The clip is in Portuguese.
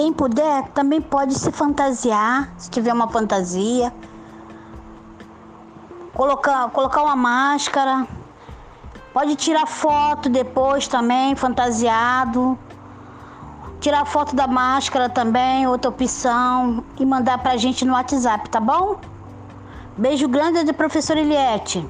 quem puder também pode se fantasiar, se tiver uma fantasia. Colocar, colocar uma máscara. Pode tirar foto depois também, fantasiado. Tirar foto da máscara também, outra opção. E mandar pra gente no WhatsApp, tá bom? Beijo grande de professora Eliette.